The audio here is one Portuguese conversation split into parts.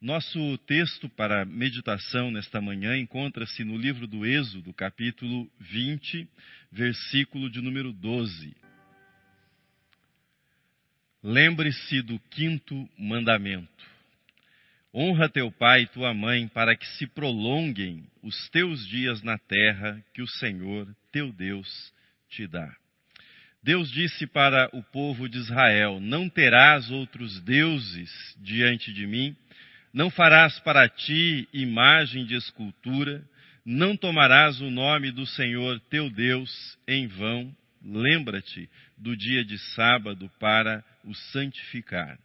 Nosso texto para meditação nesta manhã encontra-se no livro do Êxodo, capítulo 20, versículo de número 12. Lembre-se do quinto mandamento. Honra teu pai e tua mãe para que se prolonguem os teus dias na terra que o Senhor, teu Deus, te dá. Deus disse para o povo de Israel: Não terás outros deuses diante de mim não farás para ti imagem de escultura, não tomarás o nome do Senhor teu Deus em vão. Lembra-te do dia de sábado para o santificar.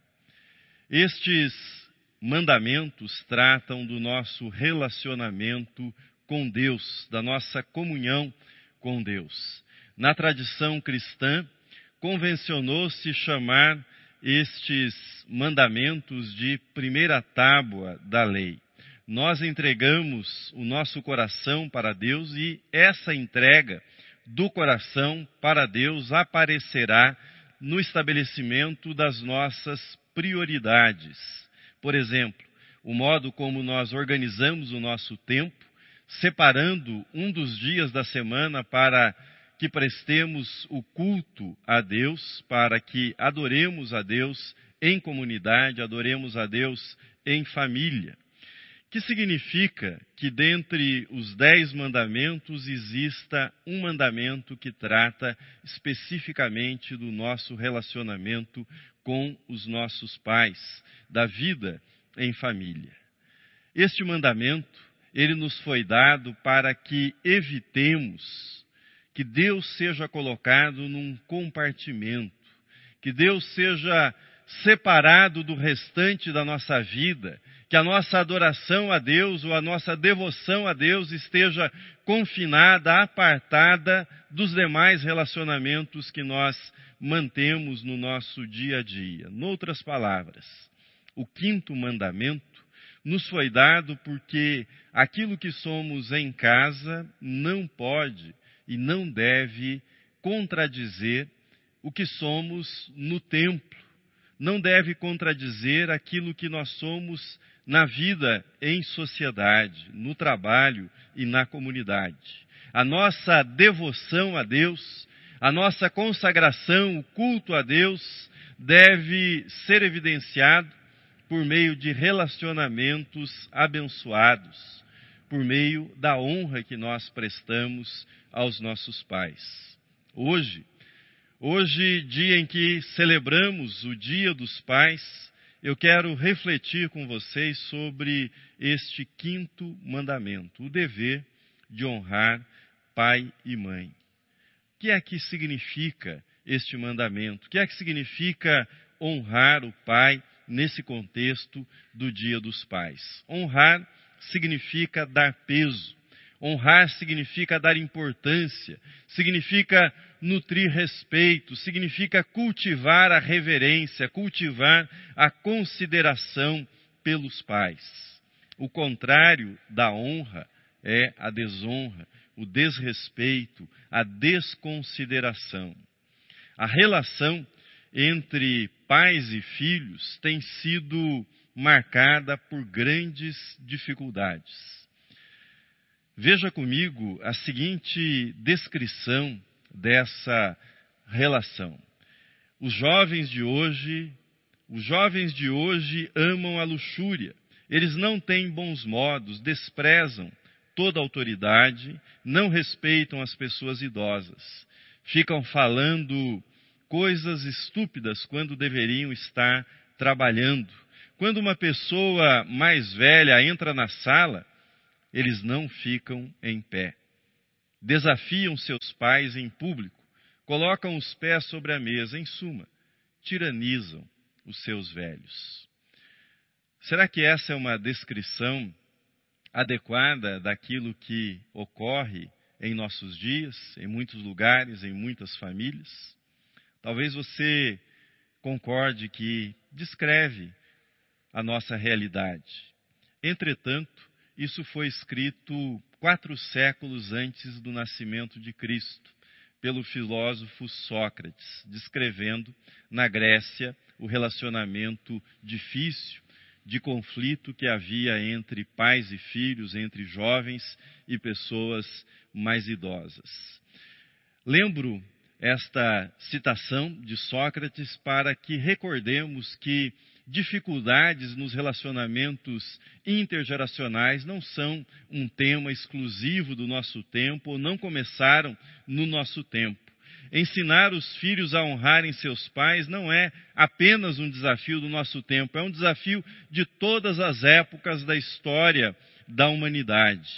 Estes mandamentos tratam do nosso relacionamento com Deus, da nossa comunhão com Deus. Na tradição cristã, convencionou-se chamar estes mandamentos de primeira tábua da lei. Nós entregamos o nosso coração para Deus e essa entrega do coração para Deus aparecerá no estabelecimento das nossas prioridades. Por exemplo, o modo como nós organizamos o nosso tempo, separando um dos dias da semana para que prestemos o culto a Deus, para que adoremos a Deus em comunidade, adoremos a Deus em família. Que significa que dentre os dez mandamentos exista um mandamento que trata especificamente do nosso relacionamento com os nossos pais, da vida em família. Este mandamento, ele nos foi dado para que evitemos que Deus seja colocado num compartimento, que Deus seja separado do restante da nossa vida, que a nossa adoração a Deus ou a nossa devoção a Deus esteja confinada, apartada dos demais relacionamentos que nós mantemos no nosso dia a dia. Noutras palavras, o quinto mandamento nos foi dado porque aquilo que somos em casa não pode e não deve contradizer o que somos no templo, não deve contradizer aquilo que nós somos na vida em sociedade, no trabalho e na comunidade. A nossa devoção a Deus, a nossa consagração, o culto a Deus deve ser evidenciado por meio de relacionamentos abençoados, por meio da honra que nós prestamos aos nossos pais. Hoje, hoje, dia em que celebramos o Dia dos Pais, eu quero refletir com vocês sobre este quinto mandamento, o dever de honrar pai e mãe. O que é que significa este mandamento? O que é que significa honrar o pai nesse contexto do Dia dos Pais? Honrar significa dar peso, Honrar significa dar importância, significa nutrir respeito, significa cultivar a reverência, cultivar a consideração pelos pais. O contrário da honra é a desonra, o desrespeito, a desconsideração. A relação entre pais e filhos tem sido marcada por grandes dificuldades. Veja comigo a seguinte descrição dessa relação. Os jovens de hoje, os jovens de hoje amam a luxúria. Eles não têm bons modos, desprezam toda autoridade, não respeitam as pessoas idosas. Ficam falando coisas estúpidas quando deveriam estar trabalhando. Quando uma pessoa mais velha entra na sala, eles não ficam em pé. Desafiam seus pais em público, colocam os pés sobre a mesa, em suma, tiranizam os seus velhos. Será que essa é uma descrição adequada daquilo que ocorre em nossos dias, em muitos lugares, em muitas famílias? Talvez você concorde que descreve a nossa realidade. Entretanto, isso foi escrito quatro séculos antes do nascimento de Cristo, pelo filósofo Sócrates, descrevendo na Grécia o relacionamento difícil de conflito que havia entre pais e filhos, entre jovens e pessoas mais idosas. Lembro esta citação de Sócrates para que recordemos que dificuldades nos relacionamentos intergeracionais não são um tema exclusivo do nosso tempo ou não começaram no nosso tempo. Ensinar os filhos a honrarem seus pais não é apenas um desafio do nosso tempo, é um desafio de todas as épocas da história da humanidade.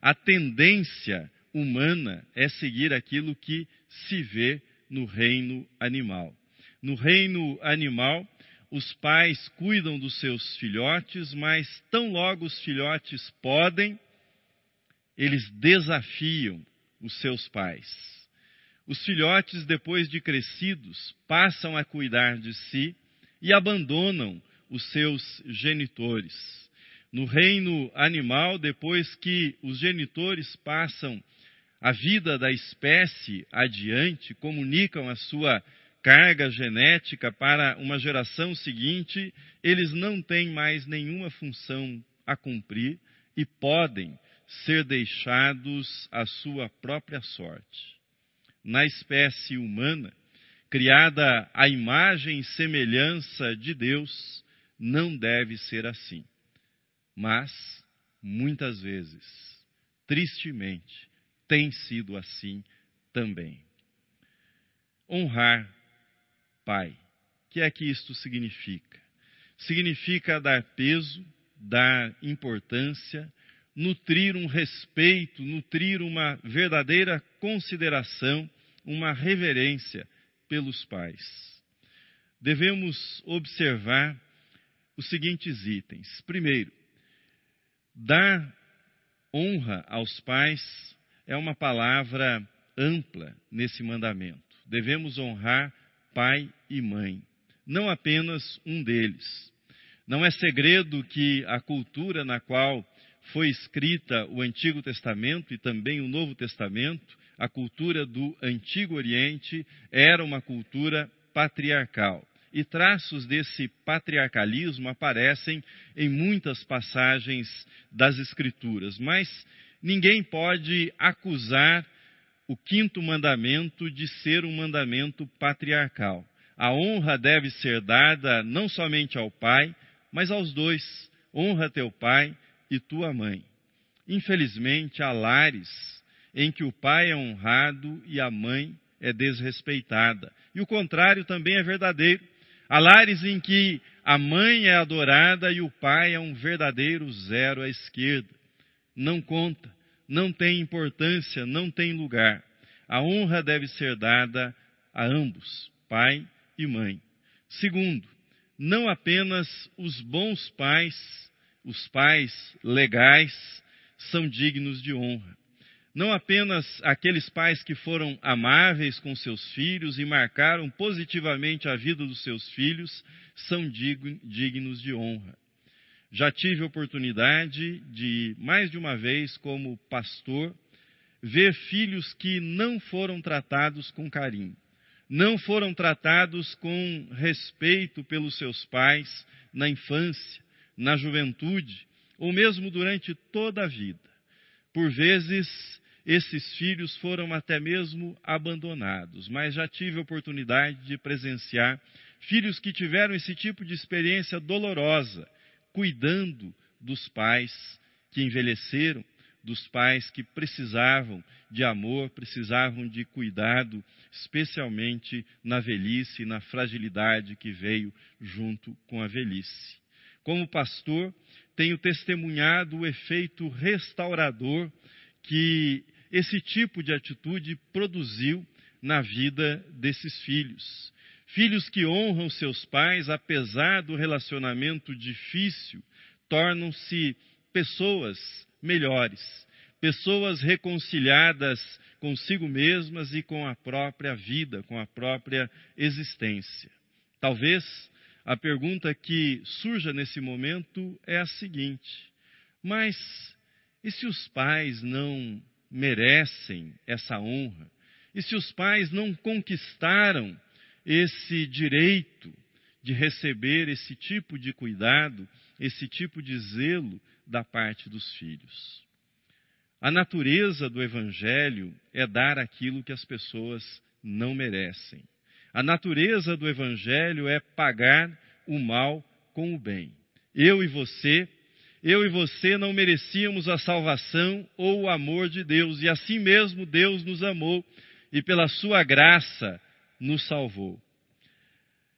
A tendência humana é seguir aquilo que se vê no reino animal. No reino animal, os pais cuidam dos seus filhotes, mas tão logo os filhotes podem, eles desafiam os seus pais. Os filhotes, depois de crescidos, passam a cuidar de si e abandonam os seus genitores. No reino animal, depois que os genitores passam a vida da espécie adiante, comunicam a sua carga genética para uma geração seguinte, eles não têm mais nenhuma função a cumprir e podem ser deixados à sua própria sorte. Na espécie humana, criada à imagem e semelhança de Deus, não deve ser assim. Mas, muitas vezes, tristemente, tem sido assim também. Honrar Pai. O que é que isto significa? Significa dar peso, dar importância, nutrir um respeito, nutrir uma verdadeira consideração, uma reverência pelos pais. Devemos observar os seguintes itens. Primeiro, dar honra aos pais é uma palavra ampla nesse mandamento. Devemos honrar pai e mãe, não apenas um deles. Não é segredo que a cultura na qual foi escrita o Antigo Testamento e também o Novo Testamento, a cultura do Antigo Oriente, era uma cultura patriarcal. E traços desse patriarcalismo aparecem em muitas passagens das Escrituras, mas ninguém pode acusar o quinto mandamento de ser um mandamento patriarcal. A honra deve ser dada não somente ao pai, mas aos dois. Honra teu pai e tua mãe. Infelizmente, há lares em que o pai é honrado e a mãe é desrespeitada. E o contrário também é verdadeiro. Há lares em que a mãe é adorada e o pai é um verdadeiro zero à esquerda. Não conta não tem importância, não tem lugar. A honra deve ser dada a ambos, pai e mãe. Segundo, não apenas os bons pais, os pais legais, são dignos de honra. Não apenas aqueles pais que foram amáveis com seus filhos e marcaram positivamente a vida dos seus filhos são dignos de honra. Já tive oportunidade de, mais de uma vez, como pastor, ver filhos que não foram tratados com carinho, não foram tratados com respeito pelos seus pais na infância, na juventude, ou mesmo durante toda a vida. Por vezes, esses filhos foram até mesmo abandonados, mas já tive oportunidade de presenciar filhos que tiveram esse tipo de experiência dolorosa cuidando dos pais que envelheceram, dos pais que precisavam de amor, precisavam de cuidado, especialmente na velhice e na fragilidade que veio junto com a velhice. Como pastor, tenho testemunhado o efeito restaurador que esse tipo de atitude produziu na vida desses filhos. Filhos que honram seus pais, apesar do relacionamento difícil, tornam-se pessoas melhores, pessoas reconciliadas consigo mesmas e com a própria vida, com a própria existência. Talvez a pergunta que surja nesse momento é a seguinte: mas e se os pais não merecem essa honra? E se os pais não conquistaram esse direito de receber esse tipo de cuidado, esse tipo de zelo da parte dos filhos. A natureza do Evangelho é dar aquilo que as pessoas não merecem. A natureza do Evangelho é pagar o mal com o bem. Eu e você, eu e você não merecíamos a salvação ou o amor de Deus, e assim mesmo Deus nos amou e pela sua graça nos salvou.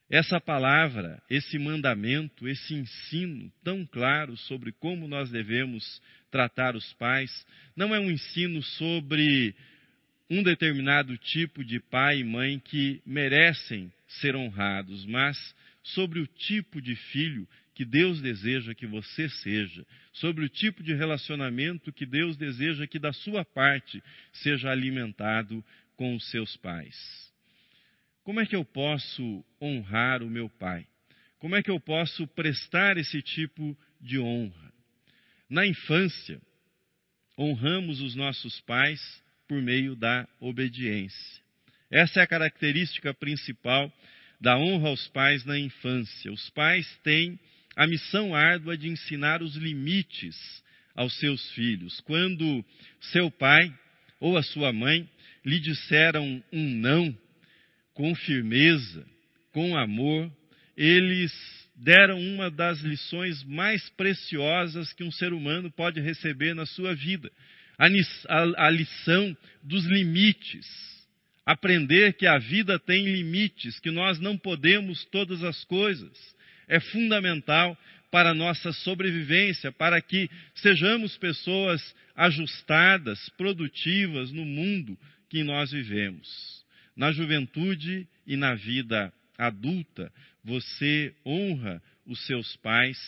Essa palavra, esse mandamento, esse ensino tão claro sobre como nós devemos tratar os pais, não é um ensino sobre um determinado tipo de pai e mãe que merecem ser honrados, mas sobre o tipo de filho que Deus deseja que você seja, sobre o tipo de relacionamento que Deus deseja que da sua parte seja alimentado com os seus pais. Como é que eu posso honrar o meu pai? Como é que eu posso prestar esse tipo de honra? Na infância, honramos os nossos pais por meio da obediência. Essa é a característica principal da honra aos pais na infância. Os pais têm a missão árdua de ensinar os limites aos seus filhos. Quando seu pai ou a sua mãe lhe disseram um não, com firmeza, com amor, eles deram uma das lições mais preciosas que um ser humano pode receber na sua vida: a, lição dos limites. Aprender que a vida tem limites, que nós não podemos todas as coisas, é fundamental para a nossa sobrevivência, para que sejamos pessoas ajustadas, produtivas no mundo que nós vivemos na juventude e na vida adulta, você honra os seus pais,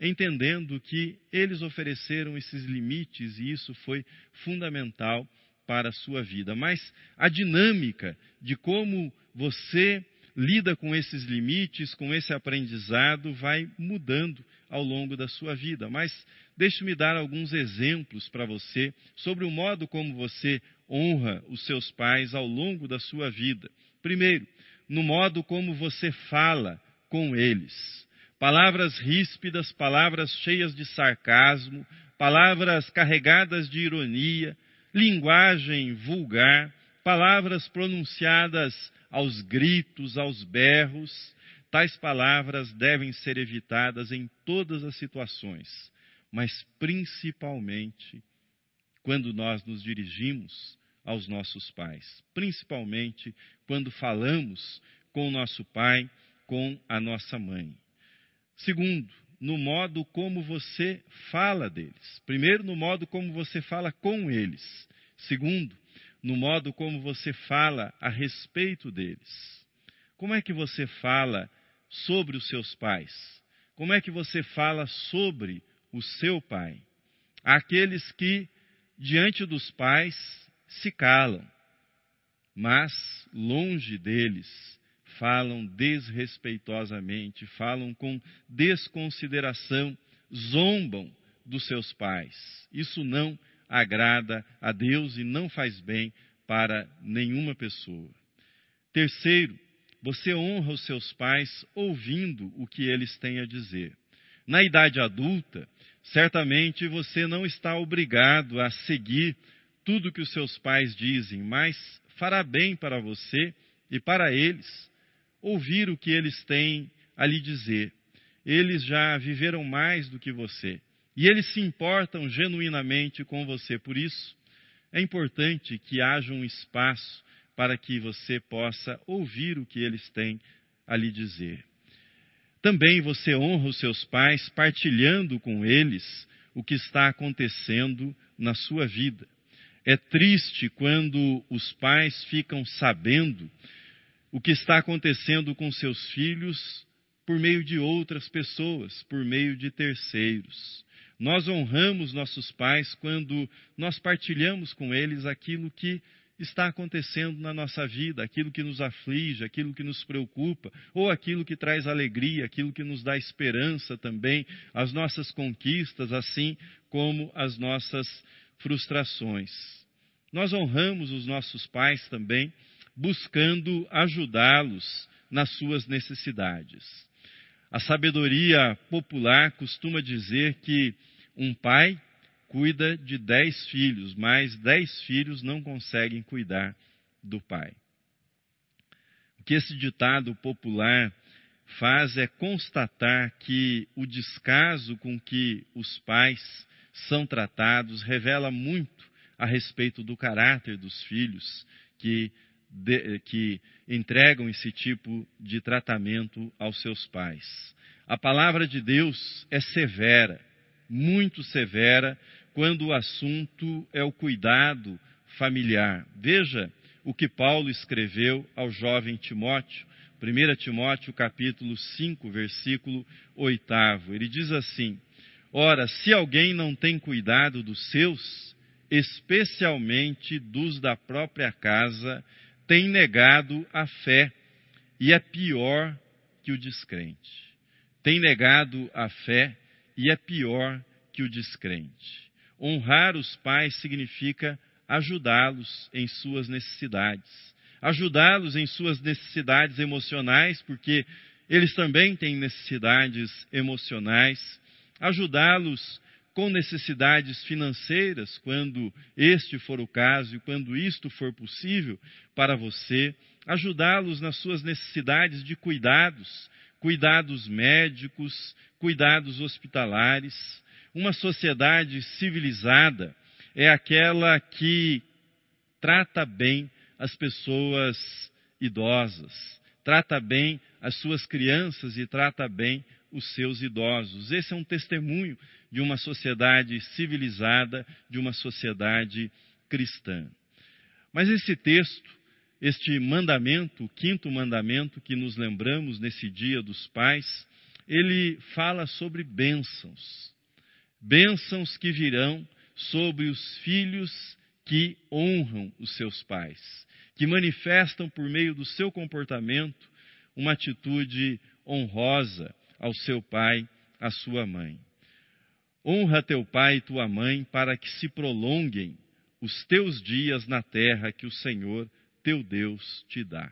entendendo que eles ofereceram esses limites e isso foi fundamental para a sua vida. Mas a dinâmica de como você lida com esses limites, com esse aprendizado, vai mudando ao longo da sua vida. Mas deixe-me dar alguns exemplos para você sobre o modo como você honra os seus pais ao longo da sua vida. Primeiro, no modo como você fala com eles. Palavras ríspidas, palavras cheias de sarcasmo, palavras carregadas de ironia, linguagem vulgar, palavras pronunciadas aos gritos, aos berros. Tais palavras devem ser evitadas em todas as situações, mas principalmente quando nós nos dirigimos aos nossos pais, principalmente quando falamos com o nosso pai, com a nossa mãe. Segundo, no modo como você fala deles. Primeiro, no modo como você fala com eles. Segundo, no modo como você fala a respeito deles. Como é que você fala sobre os seus pais? Como é que você fala sobre o seu pai? Aqueles que diante dos pais se calam, mas longe deles falam desrespeitosamente, falam com desconsideração, zombam dos seus pais. Isso não agrada a Deus e não faz bem para nenhuma pessoa. Terceiro, você honra os seus pais ouvindo o que eles têm a dizer. Na idade adulta, Certamente você não está obrigado a seguir tudo que os seus pais dizem, mas fará bem para você e para eles ouvir o que eles têm a lhe dizer. Eles já viveram mais do que você e eles se importam genuinamente com você. Por isso, é importante que haja um espaço para que você possa ouvir o que eles têm a lhe dizer. Também você honra os seus pais partilhando com eles o que está acontecendo na sua vida. É triste quando os pais ficam sabendo o que está acontecendo com seus filhos por meio de outras pessoas, por meio de terceiros. Nós honramos nossos pais quando nós partilhamos com eles aquilo que está acontecendo na nossa vida, aquilo que nos aflige, aquilo que nos preocupa, ou aquilo que traz alegria, aquilo que nos dá esperança também, as nossas conquistas, assim como as nossas frustrações. Nós honramos os nossos pais também, buscando ajudá-los nas suas necessidades. A sabedoria popular costuma dizer que um pai cuida de dez filhos, mas dez filhos não conseguem cuidar do pai. O que esse ditado popular faz é constatar que o descaso com que os pais são tratados revela muito a respeito do caráter dos filhos que, de, que entregam esse tipo de tratamento aos seus pais. A palavra de Deus é severa, muito severa, quando o assunto é o cuidado familiar. Veja o que Paulo escreveu ao jovem Timóteo, 1 Timóteo capítulo 5, versículo 8. Ele diz assim: Ora, se alguém não tem cuidado dos seus, especialmente dos da própria casa, tem negado a fé e é pior que o descrente. Tem negado a fé e é pior que o descrente. Honrar os pais significa ajudá-los em suas necessidades, ajudá-los em suas necessidades emocionais, porque eles também têm necessidades emocionais, ajudá-los com necessidades financeiras, quando este for o caso e quando isto for possível para você, ajudá-los nas suas necessidades de cuidados, cuidados médicos, cuidados hospitalares. Uma sociedade civilizada é aquela que trata bem as pessoas idosas, trata bem as suas crianças e trata bem os seus idosos. Esse é um testemunho de uma sociedade civilizada, de uma sociedade cristã. Mas esse texto, este mandamento, o quinto mandamento que nos lembramos nesse dia dos pais, ele fala sobre bênçãos. Bênçãos que virão sobre os filhos que honram os seus pais, que manifestam por meio do seu comportamento uma atitude honrosa ao seu pai, à sua mãe. Honra teu pai e tua mãe para que se prolonguem os teus dias na terra que o Senhor teu Deus te dá.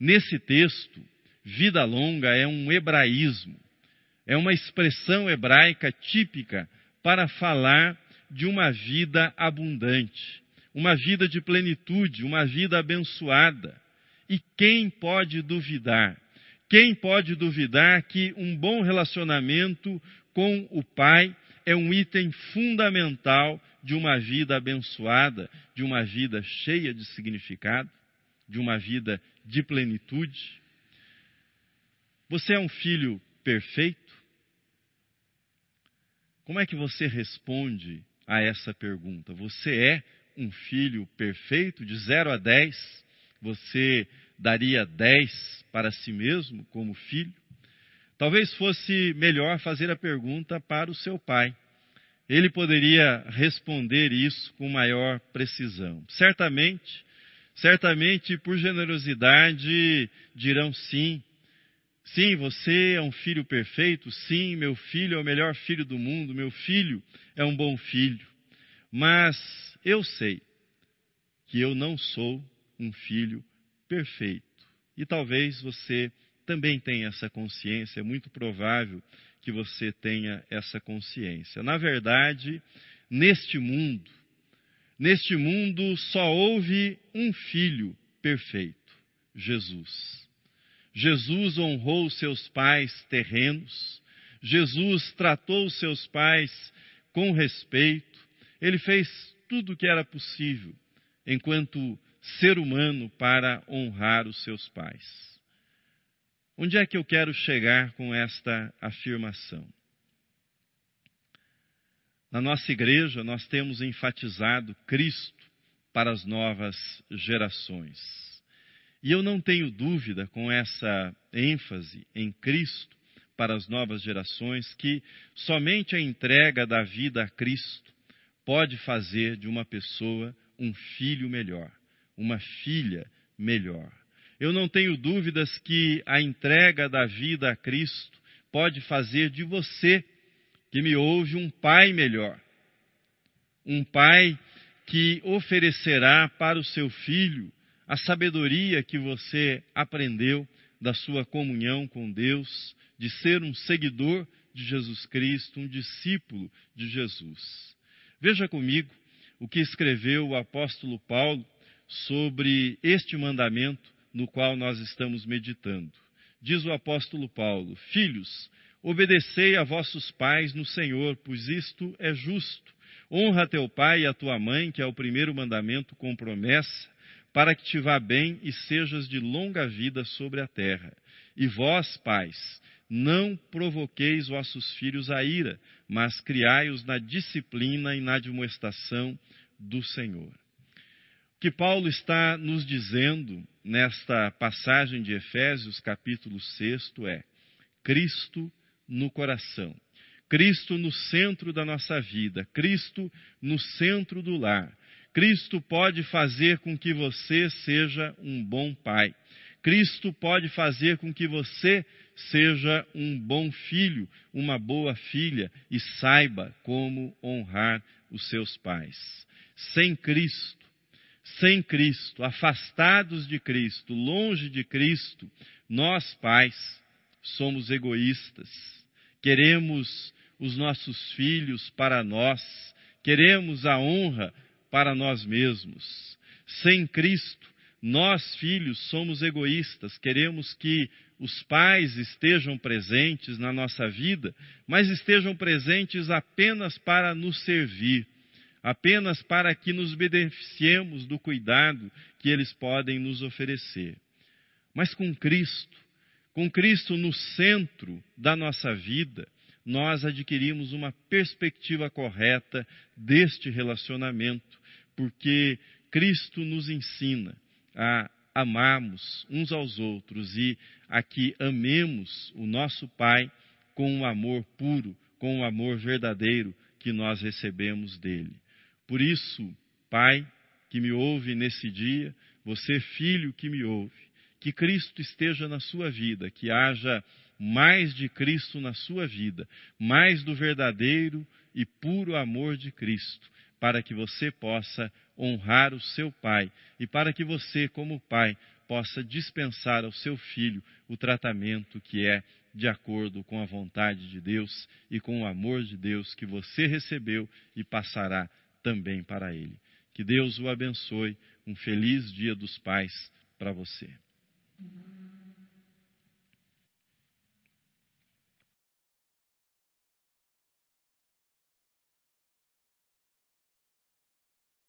Nesse texto, vida longa é um hebraísmo, é uma expressão hebraica típica para falar de uma vida abundante, uma vida de plenitude, uma vida abençoada. E quem pode duvidar? Quem pode duvidar que um bom relacionamento com o Pai é um item fundamental de uma vida abençoada, de uma vida cheia de significado, de uma vida de plenitude? Você é um filho perfeito? Como é que você responde a essa pergunta. Você é um filho perfeito? De 0 a 10, você daria 10 para si mesmo como filho? Talvez fosse melhor fazer a pergunta para o seu pai. Ele poderia responder isso com maior precisão. Certamente, certamente por generosidade dirão sim. Sim, você é um filho perfeito. Sim, meu filho é o melhor filho do mundo. Meu filho é um bom filho. Mas eu sei que eu não sou um filho perfeito. E talvez você também tenha essa consciência. É muito provável que você tenha essa consciência. Na verdade, neste mundo, neste mundo só houve um filho perfeito: Jesus. Jesus honrou seus pais terrenos, Jesus tratou seus pais com respeito, ele fez tudo o que era possível enquanto ser humano para honrar os seus pais. Onde é que eu quero chegar com esta afirmação? Na nossa igreja, nós temos enfatizado Cristo para as novas gerações. E eu não tenho dúvida com essa ênfase em Cristo para as novas gerações que somente a entrega da vida a Cristo pode fazer de uma pessoa um filho melhor, uma filha melhor. Eu não tenho dúvidas que a entrega da vida a Cristo pode fazer de você, que me ouve, um pai melhor. Um pai que oferecerá para o seu filho a sabedoria que você aprendeu da sua comunhão com Deus, de ser um seguidor de Jesus Cristo, um discípulo de Jesus. Veja comigo o que escreveu o apóstolo Paulo sobre este mandamento no qual nós estamos meditando. Diz o apóstolo Paulo: Filhos, obedecei a vossos pais no Senhor, pois isto é justo. Honra teu pai e a tua mãe, que é o primeiro mandamento com promessa, para que te vá bem e sejas de longa vida sobre a terra. E vós, pais, não provoqueis vossos filhos a ira, mas criai-os na disciplina e na admoestação do Senhor. Que Paulo está nos dizendo nesta passagem de Efésios, capítulo 6, é Cristo no coração. Cristo no centro da nossa vida, Cristo no centro do lar. Cristo pode fazer com que você seja um bom pai. Cristo pode fazer com que você seja um bom filho, uma boa filha e saiba como honrar os seus pais. Sem Cristo, sem Cristo, afastados de Cristo, longe de Cristo, nós pais somos egoístas. Queremos os nossos filhos para nós, queremos a honra para nós mesmos. Sem Cristo, nós, filhos, somos egoístas, queremos que os pais estejam presentes na nossa vida, mas estejam presentes apenas para nos servir, apenas para que nos beneficiemos do cuidado que eles podem nos oferecer. Mas com Cristo, com Cristo no centro da nossa vida, nós adquirimos uma perspectiva correta deste relacionamento, porque Cristo nos ensina a amarmos uns aos outros e a que amemos o nosso Pai com um amor puro, com um amor verdadeiro que nós recebemos dele. Por isso, Pai que me ouve nesse dia, você, filho que me ouve, que Cristo esteja na sua vida, que haja mais de Cristo na sua vida, mais do verdadeiro e puro amor de Cristo, para que você possa honrar o seu pai e para que você, como pai, possa dispensar ao seu filho o tratamento que é de acordo com a vontade de Deus e com o amor de Deus que você recebeu e passará também para ele. Que Deus o abençoe. Um feliz Dia dos Pais para você.